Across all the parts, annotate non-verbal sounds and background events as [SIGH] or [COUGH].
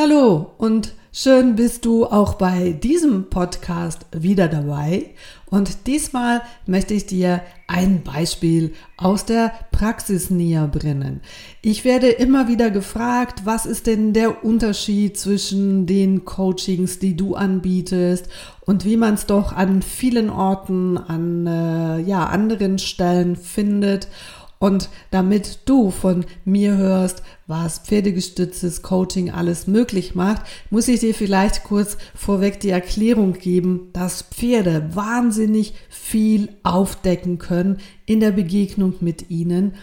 Hallo und schön bist du auch bei diesem Podcast wieder dabei. Und diesmal möchte ich dir ein Beispiel aus der Praxis näher bringen. Ich werde immer wieder gefragt, was ist denn der Unterschied zwischen den Coachings, die du anbietest und wie man es doch an vielen Orten, an äh, ja, anderen Stellen findet. Und damit du von mir hörst, was pferdegestütztes Coaching alles möglich macht, muss ich dir vielleicht kurz vorweg die Erklärung geben, dass Pferde wahnsinnig viel aufdecken können in der Begegnung mit ihnen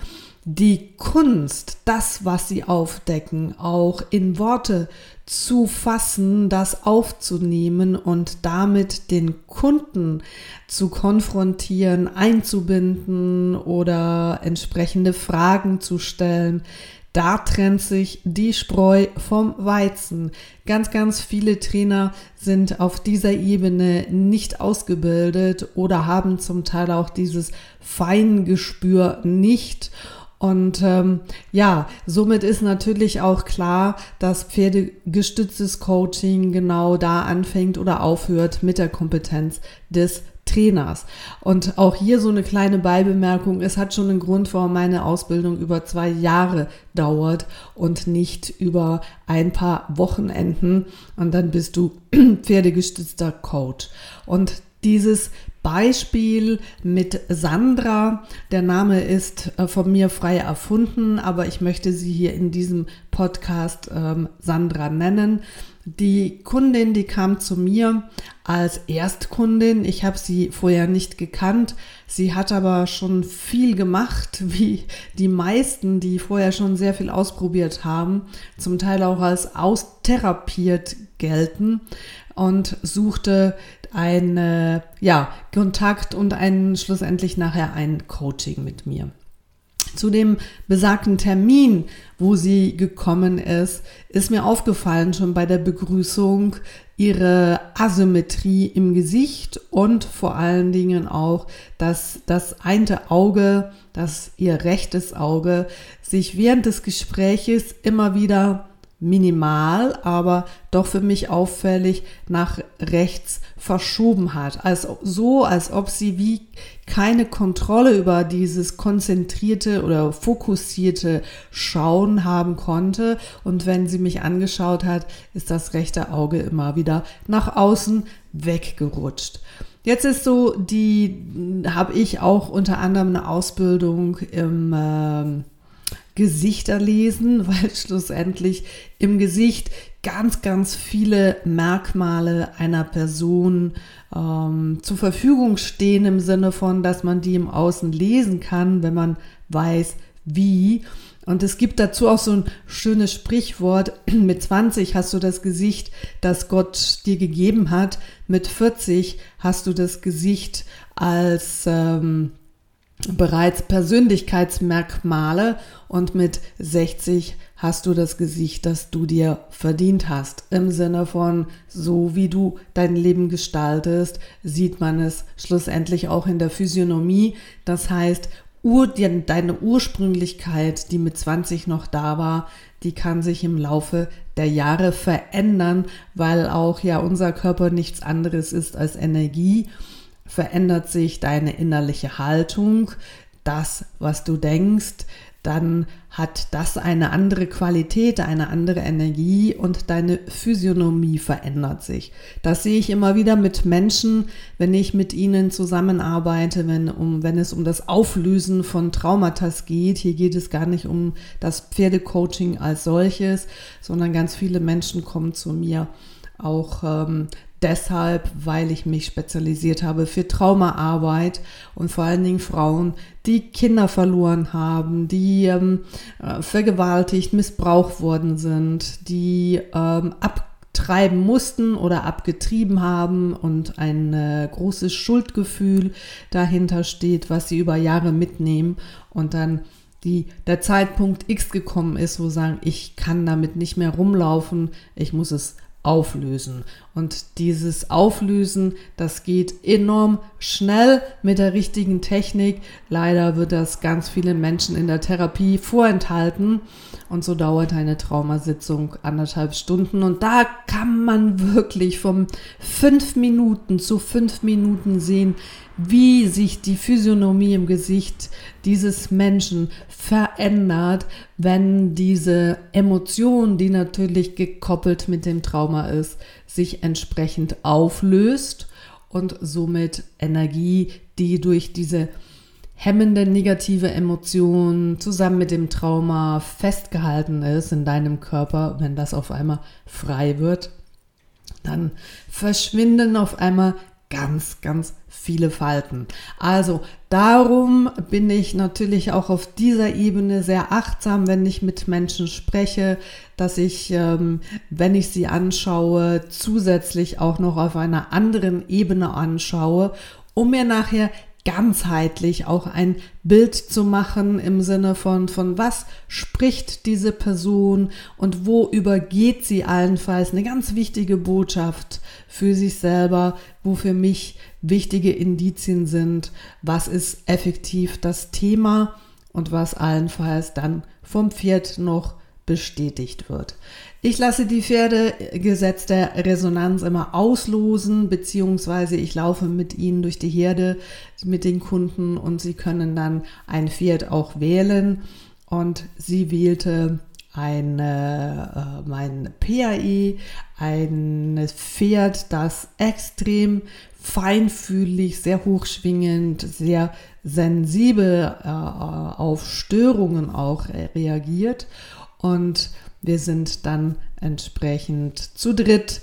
die Kunst, das, was sie aufdecken, auch in Worte zu fassen, das aufzunehmen und damit den Kunden zu konfrontieren, einzubinden oder entsprechende Fragen zu stellen. Da trennt sich die Spreu vom Weizen. Ganz, ganz viele Trainer sind auf dieser Ebene nicht ausgebildet oder haben zum Teil auch dieses Feingespür nicht. Und ähm, ja, somit ist natürlich auch klar, dass pferdegestütztes Coaching genau da anfängt oder aufhört mit der Kompetenz des Trainers. Und auch hier so eine kleine Beibemerkung, es hat schon einen Grund, warum meine Ausbildung über zwei Jahre dauert und nicht über ein paar Wochenenden und dann bist du [CLEARS THROAT] pferdegestützter Coach. Und dieses Beispiel mit Sandra. Der Name ist äh, von mir frei erfunden, aber ich möchte sie hier in diesem Podcast ähm, Sandra nennen. Die Kundin, die kam zu mir als Erstkundin. Ich habe sie vorher nicht gekannt. Sie hat aber schon viel gemacht, [LAUGHS] wie die meisten, die vorher schon sehr viel ausprobiert haben, zum Teil auch als austherapiert gelten und suchte ein ja, Kontakt und ein schlussendlich nachher ein Coaching mit mir. Zu dem besagten Termin, wo sie gekommen ist, ist mir aufgefallen schon bei der Begrüßung ihre Asymmetrie im Gesicht und vor allen Dingen auch, dass das eine Auge, das ihr rechtes Auge, sich während des Gespräches immer wieder minimal, aber doch für mich auffällig nach rechts verschoben hat. Also so, als ob sie wie keine Kontrolle über dieses konzentrierte oder fokussierte Schauen haben konnte. Und wenn sie mich angeschaut hat, ist das rechte Auge immer wieder nach außen weggerutscht. Jetzt ist so, die habe ich auch unter anderem eine Ausbildung im äh, Gesichter lesen, [LAUGHS] weil schlussendlich im Gesicht ganz, ganz viele Merkmale einer Person ähm, zur Verfügung stehen im Sinne von, dass man die im Außen lesen kann, wenn man weiß, wie. Und es gibt dazu auch so ein schönes Sprichwort, [CLEARS THROAT] mit 20 hast du das Gesicht, das Gott dir gegeben hat, mit 40 hast du das Gesicht als ähm, bereits Persönlichkeitsmerkmale und mit 60 hast du das Gesicht, das du dir verdient hast. Im Sinne von, so wie du dein Leben gestaltest, sieht man es schlussendlich auch in der Physiognomie. Das heißt, ur, deine Ursprünglichkeit, die mit 20 noch da war, die kann sich im Laufe der Jahre verändern, weil auch ja unser Körper nichts anderes ist als Energie verändert sich deine innerliche Haltung, das, was du denkst, dann hat das eine andere Qualität, eine andere Energie und deine Physiognomie verändert sich. Das sehe ich immer wieder mit Menschen, wenn ich mit ihnen zusammenarbeite, wenn, um, wenn es um das Auflösen von Traumata geht. Hier geht es gar nicht um das Pferdecoaching als solches, sondern ganz viele Menschen kommen zu mir auch ähm, deshalb, weil ich mich spezialisiert habe für Traumaarbeit und vor allen Dingen Frauen, die Kinder verloren haben, die ähm, äh, vergewaltigt, missbraucht worden sind, die ähm, abtreiben mussten oder abgetrieben haben und ein äh, großes Schuldgefühl dahinter steht, was sie über Jahre mitnehmen und dann die, der Zeitpunkt X gekommen ist, wo sagen, ich kann damit nicht mehr rumlaufen, ich muss es auflösen. Und dieses Auflösen, das geht enorm schnell mit der richtigen Technik. Leider wird das ganz vielen Menschen in der Therapie vorenthalten. Und so dauert eine Traumasitzung anderthalb Stunden. Und da kann man wirklich vom fünf Minuten zu fünf Minuten sehen, wie sich die Physiognomie im Gesicht dieses Menschen verändert, wenn diese Emotion, die natürlich gekoppelt mit dem Trauma ist, sich entsprechend auflöst und somit Energie, die durch diese hemmende negative Emotion zusammen mit dem Trauma festgehalten ist in deinem Körper, wenn das auf einmal frei wird, dann verschwinden auf einmal ganz, ganz viele Falten. Also darum bin ich natürlich auch auf dieser Ebene sehr achtsam, wenn ich mit Menschen spreche, dass ich, ähm, wenn ich sie anschaue, zusätzlich auch noch auf einer anderen Ebene anschaue, um mir nachher ganzheitlich auch ein Bild zu machen im Sinne von, von was spricht diese Person und wo übergeht sie allenfalls eine ganz wichtige Botschaft für sich selber, wo für mich wichtige Indizien sind, was ist effektiv das Thema und was allenfalls dann vom Pferd noch bestätigt wird. Ich lasse die Pferdegesetz der Resonanz immer auslosen, beziehungsweise ich laufe mit ihnen durch die Herde mit den Kunden und sie können dann ein Pferd auch wählen. Und sie wählte ein, äh, mein PAE, ein Pferd, das extrem feinfühlig, sehr hochschwingend, sehr sensibel äh, auf Störungen auch reagiert. Und wir sind dann entsprechend zu dritt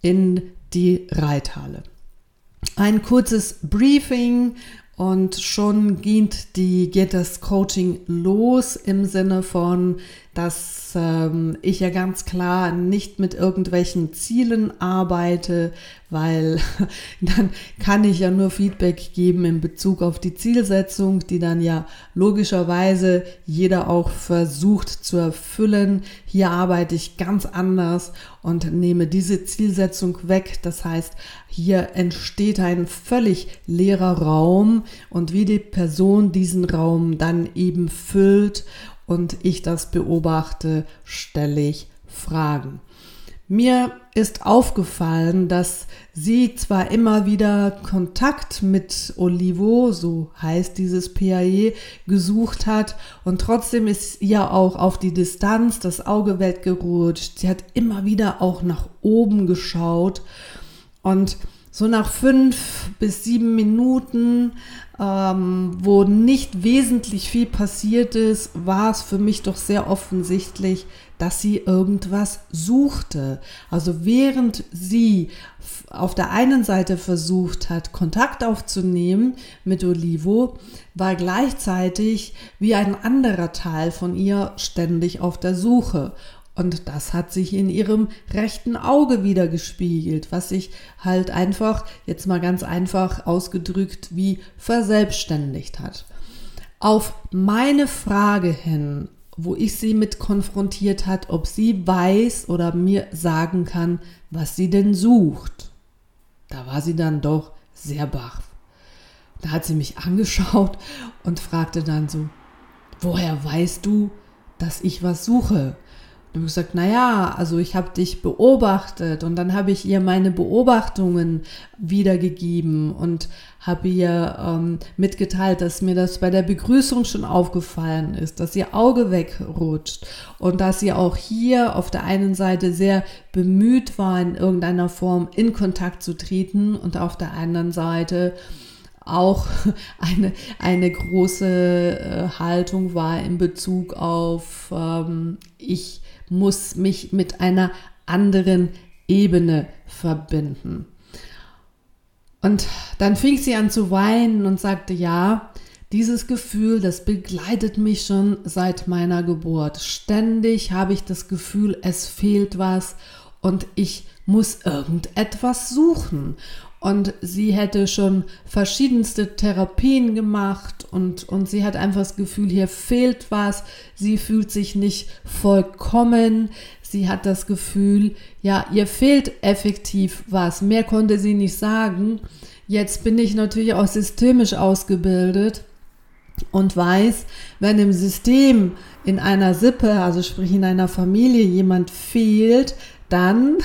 in die Reithalle. Ein kurzes Briefing und schon geht, die, geht das Coaching los im Sinne von, dass ähm, ich ja ganz klar nicht mit irgendwelchen Zielen arbeite, weil [LAUGHS] dann kann ich ja nur Feedback geben in Bezug auf die Zielsetzung, die dann ja logischerweise jeder auch versucht zu erfüllen. Hier arbeite ich ganz anders und nehme diese Zielsetzung weg. Das heißt, hier entsteht ein völlig leerer Raum und wie die Person diesen Raum dann eben füllt und ich das beobachte, stelle ich Fragen. Mir ist aufgefallen, dass sie zwar immer wieder Kontakt mit Olivo, so heißt dieses PAE, gesucht hat und trotzdem ist ihr auch auf die Distanz das Auge weggerutscht. Sie hat immer wieder auch nach oben geschaut und so nach fünf bis sieben Minuten ähm, wo nicht wesentlich viel passiert ist, war es für mich doch sehr offensichtlich, dass sie irgendwas suchte. Also während sie auf der einen Seite versucht hat, Kontakt aufzunehmen mit Olivo, war gleichzeitig wie ein anderer Teil von ihr ständig auf der Suche. Und das hat sich in ihrem rechten Auge wieder gespiegelt, was sich halt einfach, jetzt mal ganz einfach ausgedrückt, wie verselbstständigt hat. Auf meine Frage hin, wo ich sie mit konfrontiert hat, ob sie weiß oder mir sagen kann, was sie denn sucht. Da war sie dann doch sehr baff. Da hat sie mich [LAUGHS] angeschaut und fragte dann so, woher weißt du, dass ich was suche? Und gesagt, naja, also ich habe dich beobachtet und dann habe ich ihr meine Beobachtungen wiedergegeben und habe ihr ähm, mitgeteilt, dass mir das bei der Begrüßung schon aufgefallen ist, dass ihr Auge wegrutscht und dass sie auch hier auf der einen Seite sehr bemüht war, in irgendeiner Form in Kontakt zu treten und auf der anderen Seite auch [LAUGHS] eine, eine große äh, Haltung war in Bezug auf ähm, ich muss mich mit einer anderen Ebene verbinden. Und dann fing sie an zu weinen und sagte, ja, dieses Gefühl, das begleitet mich schon seit meiner Geburt. Ständig habe ich das Gefühl, es fehlt was und ich muss irgendetwas suchen. Und sie hätte schon verschiedenste Therapien gemacht und, und sie hat einfach das Gefühl, hier fehlt was, sie fühlt sich nicht vollkommen, sie hat das Gefühl, ja, ihr fehlt effektiv was, mehr konnte sie nicht sagen. Jetzt bin ich natürlich auch systemisch ausgebildet und weiß, wenn im System in einer Sippe, also sprich in einer Familie jemand fehlt, dann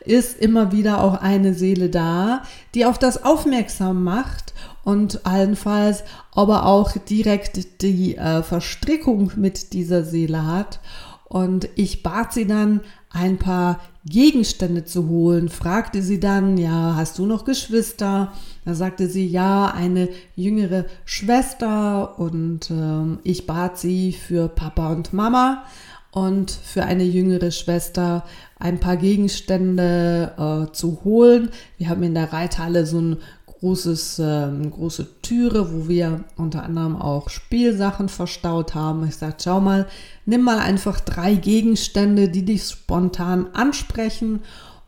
ist immer wieder auch eine Seele da, die auf das aufmerksam macht und allenfalls aber auch direkt die äh, Verstrickung mit dieser Seele hat. Und ich bat sie dann, ein paar Gegenstände zu holen, fragte sie dann, ja, hast du noch Geschwister? Da sagte sie, ja, eine jüngere Schwester und äh, ich bat sie für Papa und Mama und für eine jüngere Schwester ein paar Gegenstände äh, zu holen. Wir haben in der Reithalle so ein großes, äh, große Türe, wo wir unter anderem auch Spielsachen verstaut haben. Ich sagte, schau mal, nimm mal einfach drei Gegenstände, die dich spontan ansprechen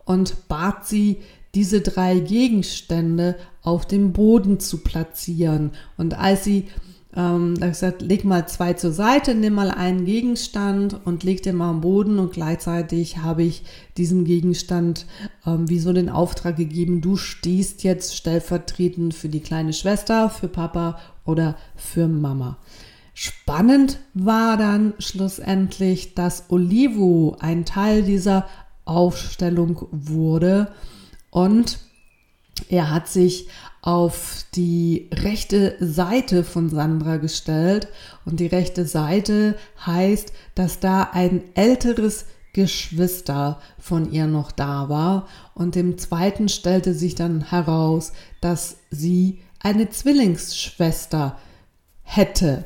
und bat sie, diese drei Gegenstände auf dem Boden zu platzieren. Und als sie ähm, da gesagt, leg mal zwei zur Seite, nimm mal einen Gegenstand und leg den mal am Boden und gleichzeitig habe ich diesem Gegenstand ähm, wie so den Auftrag gegeben, du stehst jetzt stellvertretend für die kleine Schwester, für Papa oder für Mama. Spannend war dann schlussendlich, dass Olivo ein Teil dieser Aufstellung wurde und er hat sich auf die rechte Seite von Sandra gestellt und die rechte Seite heißt, dass da ein älteres Geschwister von ihr noch da war und im zweiten stellte sich dann heraus, dass sie eine Zwillingsschwester hätte.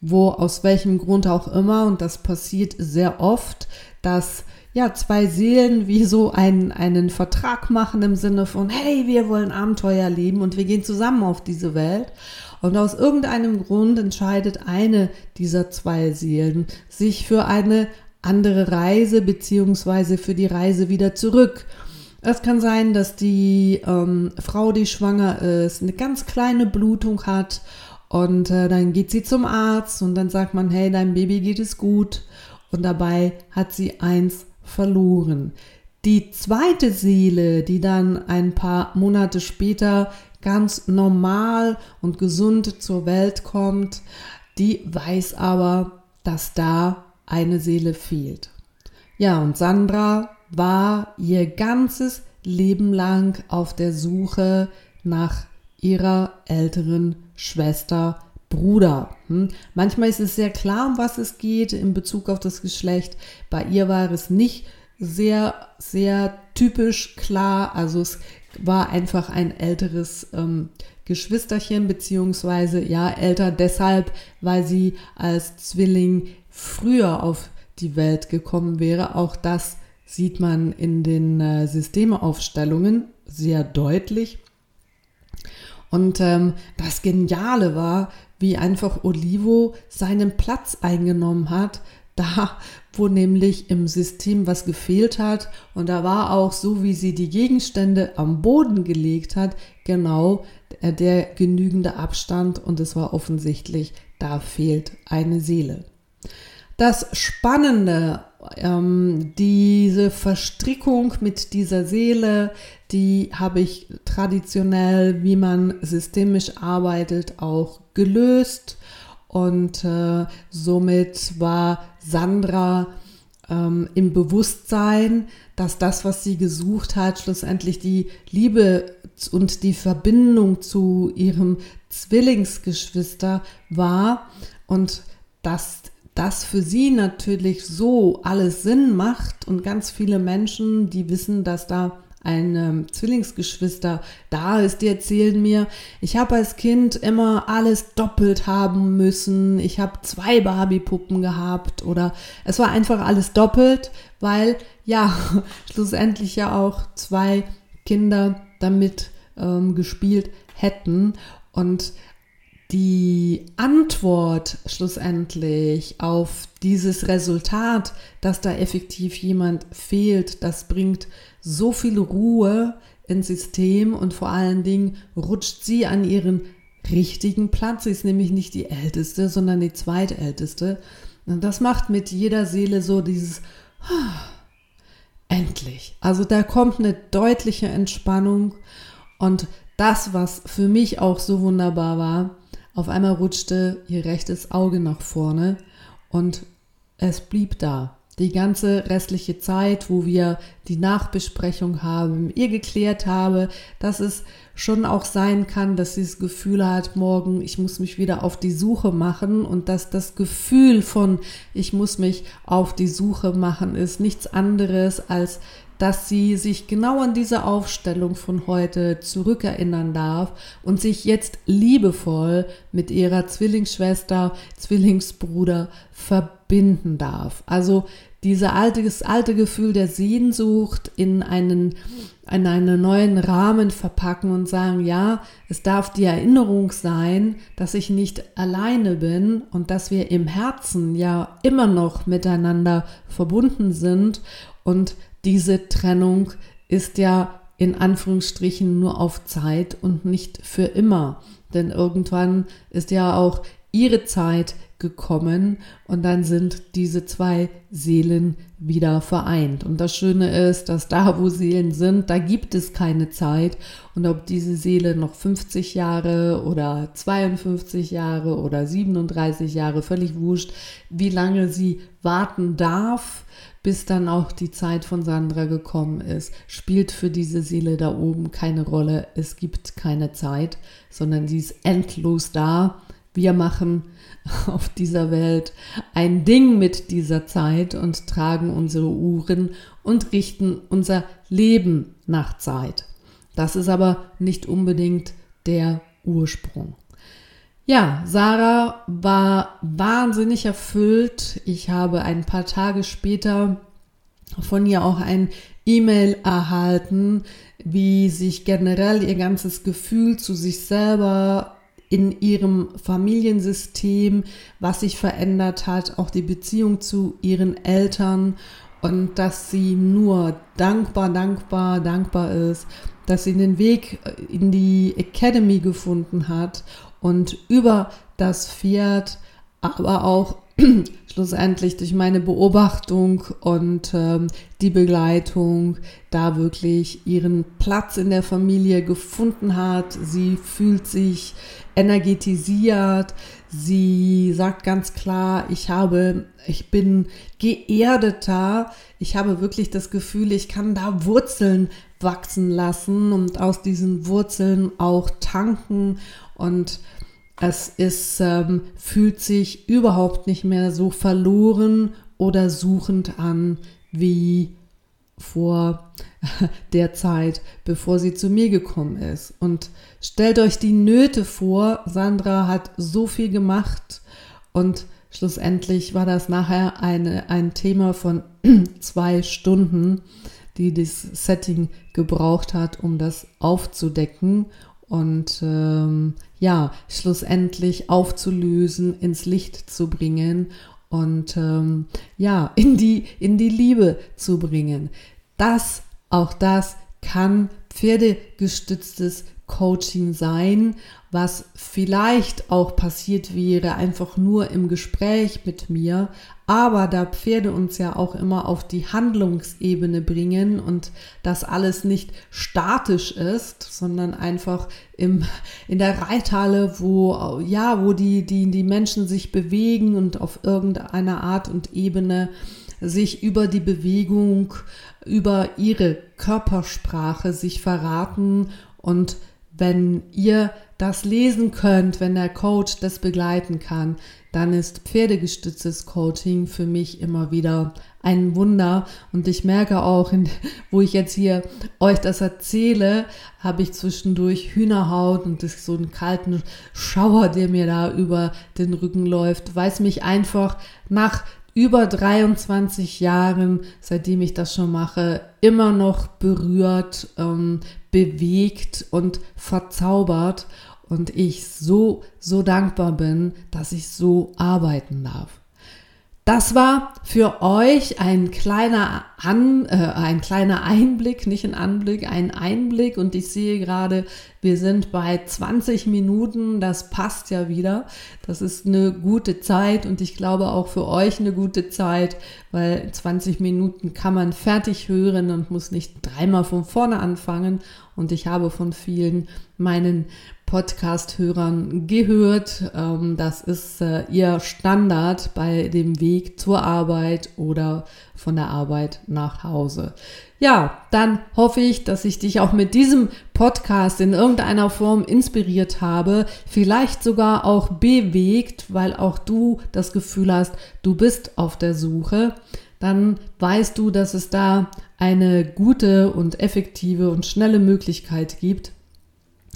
Wo aus welchem Grund auch immer und das passiert sehr oft, dass ja, zwei Seelen wie so einen, einen Vertrag machen im Sinne von, hey, wir wollen Abenteuer leben und wir gehen zusammen auf diese Welt. Und aus irgendeinem Grund entscheidet eine dieser zwei Seelen sich für eine andere Reise beziehungsweise für die Reise wieder zurück. Es kann sein, dass die ähm, Frau, die schwanger ist, eine ganz kleine Blutung hat und äh, dann geht sie zum Arzt und dann sagt man, hey, deinem Baby geht es gut und dabei hat sie eins verloren. Die zweite Seele, die dann ein paar Monate später ganz normal und gesund zur Welt kommt, die weiß aber, dass da eine Seele fehlt. Ja, und Sandra war ihr ganzes Leben lang auf der Suche nach ihrer älteren Schwester Bruder. Hm? Manchmal ist es sehr klar, um was es geht in Bezug auf das Geschlecht. Bei ihr war es nicht sehr, sehr typisch klar. Also es war einfach ein älteres ähm, Geschwisterchen, beziehungsweise ja, älter deshalb, weil sie als Zwilling früher auf die Welt gekommen wäre. Auch das sieht man in den äh, Systemaufstellungen sehr deutlich. Und ähm, das Geniale war, wie einfach Olivo seinen Platz eingenommen hat, [LAUGHS] da wo nämlich im System was gefehlt hat. Und da war auch so, wie sie die Gegenstände am Boden gelegt hat, genau der, der genügende Abstand. Und es war offensichtlich, da fehlt eine Seele. Das Spannende, ähm, diese Verstrickung mit dieser Seele, die habe ich traditionell, wie man systemisch arbeitet, auch gelöst. Und äh, somit war Sandra ähm, im Bewusstsein, dass das, was sie gesucht hat, schlussendlich die Liebe und die Verbindung zu ihrem Zwillingsgeschwister war und dass das für sie natürlich so alles Sinn macht und ganz viele Menschen, die wissen, dass da ein ähm, Zwillingsgeschwister da ist, die erzählen mir, ich habe als Kind immer alles doppelt haben müssen. Ich habe zwei Barbie-Puppen gehabt oder es war einfach alles doppelt, weil ja, [LAUGHS] schlussendlich ja auch zwei Kinder damit ähm, gespielt hätten. Und die Antwort schlussendlich auf dieses Resultat, dass da effektiv jemand fehlt, das bringt so viel Ruhe ins System und vor allen Dingen rutscht sie an ihren richtigen Platz. Sie ist nämlich nicht die älteste, sondern die zweitälteste. Und das macht mit jeder Seele so dieses ah, endlich. Also da kommt eine deutliche Entspannung und das, was für mich auch so wunderbar war, auf einmal rutschte ihr rechtes Auge nach vorne und es blieb da. Die ganze restliche Zeit, wo wir die Nachbesprechung haben, ihr geklärt habe, dass es schon auch sein kann, dass sie das Gefühl hat, morgen, ich muss mich wieder auf die Suche machen und dass das Gefühl von, ich muss mich auf die Suche machen, ist nichts anderes als dass sie sich genau an diese Aufstellung von heute zurückerinnern darf und sich jetzt liebevoll mit ihrer Zwillingsschwester, Zwillingsbruder verbinden darf. Also diese alte, alte Gefühl der Sehnsucht in einen, in einen neuen Rahmen verpacken und sagen, ja, es darf die Erinnerung sein, dass ich nicht alleine bin und dass wir im Herzen ja immer noch miteinander verbunden sind und diese Trennung ist ja in Anführungsstrichen nur auf Zeit und nicht für immer. Denn irgendwann ist ja auch ihre Zeit gekommen und dann sind diese zwei Seelen wieder vereint. Und das Schöne ist, dass da, wo Seelen sind, da gibt es keine Zeit. Und ob diese Seele noch 50 Jahre oder 52 Jahre oder 37 Jahre, völlig wurscht, wie lange sie warten darf, bis dann auch die Zeit von Sandra gekommen ist, spielt für diese Seele da oben keine Rolle. Es gibt keine Zeit, sondern sie ist endlos da. Wir machen auf dieser Welt ein Ding mit dieser Zeit und tragen unsere Uhren und richten unser Leben nach Zeit. Das ist aber nicht unbedingt der Ursprung. Ja, Sarah war wahnsinnig erfüllt. Ich habe ein paar Tage später von ihr auch ein E-Mail erhalten, wie sich generell ihr ganzes Gefühl zu sich selber in ihrem Familiensystem, was sich verändert hat, auch die Beziehung zu ihren Eltern und dass sie nur dankbar, dankbar, dankbar ist, dass sie den Weg in die Academy gefunden hat und über das Pferd, aber auch [CLEARS THROAT] schlussendlich durch meine Beobachtung und ähm, die Begleitung da wirklich ihren Platz in der Familie gefunden hat. Sie fühlt sich energetisiert. Sie sagt ganz klar, ich habe, ich bin geerdeter. Ich habe wirklich das Gefühl, ich kann da Wurzeln wachsen lassen und aus diesen Wurzeln auch tanken und es ist, ähm, fühlt sich überhaupt nicht mehr so verloren oder suchend an wie vor [LAUGHS] der Zeit, bevor sie zu mir gekommen ist. Und stellt euch die Nöte vor, Sandra hat so viel gemacht und schlussendlich war das nachher eine, ein Thema von [CLEARS THROAT] zwei Stunden, die das Setting gebraucht hat, um das aufzudecken und ähm, ja, schlussendlich aufzulösen, ins Licht zu bringen und ähm, ja, in die, in die Liebe zu bringen. Das, auch das kann pferdegestütztes Coaching sein, was vielleicht auch passiert wäre, einfach nur im Gespräch mit mir, aber da Pferde uns ja auch immer auf die Handlungsebene bringen und das alles nicht statisch ist, sondern einfach im, in der Reithalle, wo, ja, wo die, die, die Menschen sich bewegen und auf irgendeiner Art und Ebene sich über die Bewegung, über ihre Körpersprache sich verraten. Und wenn ihr das lesen könnt, wenn der Coach das begleiten kann, dann ist pferdegestütztes Coaching für mich immer wieder ein Wunder. Und ich merke auch, [LAUGHS] wo ich jetzt hier euch das erzähle, habe ich zwischendurch Hühnerhaut und das so einen kalten Schauer, der mir da über den Rücken läuft, weil es mich einfach nach über 23 Jahren, seitdem ich das schon mache, immer noch berührt, ähm, bewegt und verzaubert und ich so, so dankbar bin, dass ich so arbeiten darf. Das war für euch ein kleiner, An, äh, ein kleiner Einblick, nicht ein Anblick, ein Einblick. Und ich sehe gerade, wir sind bei 20 Minuten. Das passt ja wieder. Das ist eine gute Zeit und ich glaube auch für euch eine gute Zeit, weil 20 Minuten kann man fertig hören und muss nicht dreimal von vorne anfangen. Und ich habe von vielen meinen Podcast-Hörern gehört. Ähm, das ist äh, ihr Standard bei dem Weg zur Arbeit oder von der Arbeit nach Hause. Ja, dann hoffe ich, dass ich dich auch mit diesem Podcast in irgendeiner Form inspiriert habe, vielleicht sogar auch bewegt, weil auch du das Gefühl hast, du bist auf der Suche. Dann weißt du, dass es da eine gute und effektive und schnelle Möglichkeit gibt,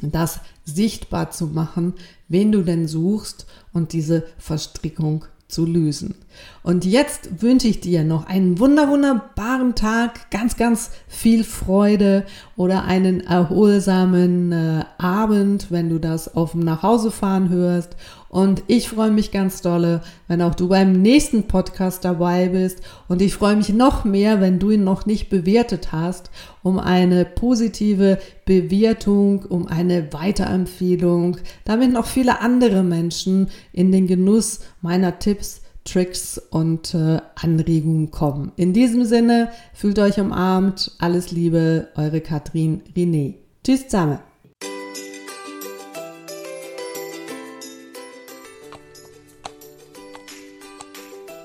das sichtbar zu machen, wen du denn suchst und diese Verstrickung zu lösen. Und jetzt wünsche ich dir noch einen wunder wunderbaren Tag, ganz ganz viel Freude oder einen erholsamen äh, Abend, wenn du das auf dem Nachhausefahren hörst und ich freue mich ganz dolle, wenn auch du beim nächsten Podcast dabei bist. Und ich freue mich noch mehr, wenn du ihn noch nicht bewertet hast, um eine positive Bewertung, um eine Weiterempfehlung, damit noch viele andere Menschen in den Genuss meiner Tipps Tricks und äh, Anregungen kommen. In diesem Sinne, fühlt euch umarmt. Alles Liebe, eure Katrin René. Tschüss zusammen.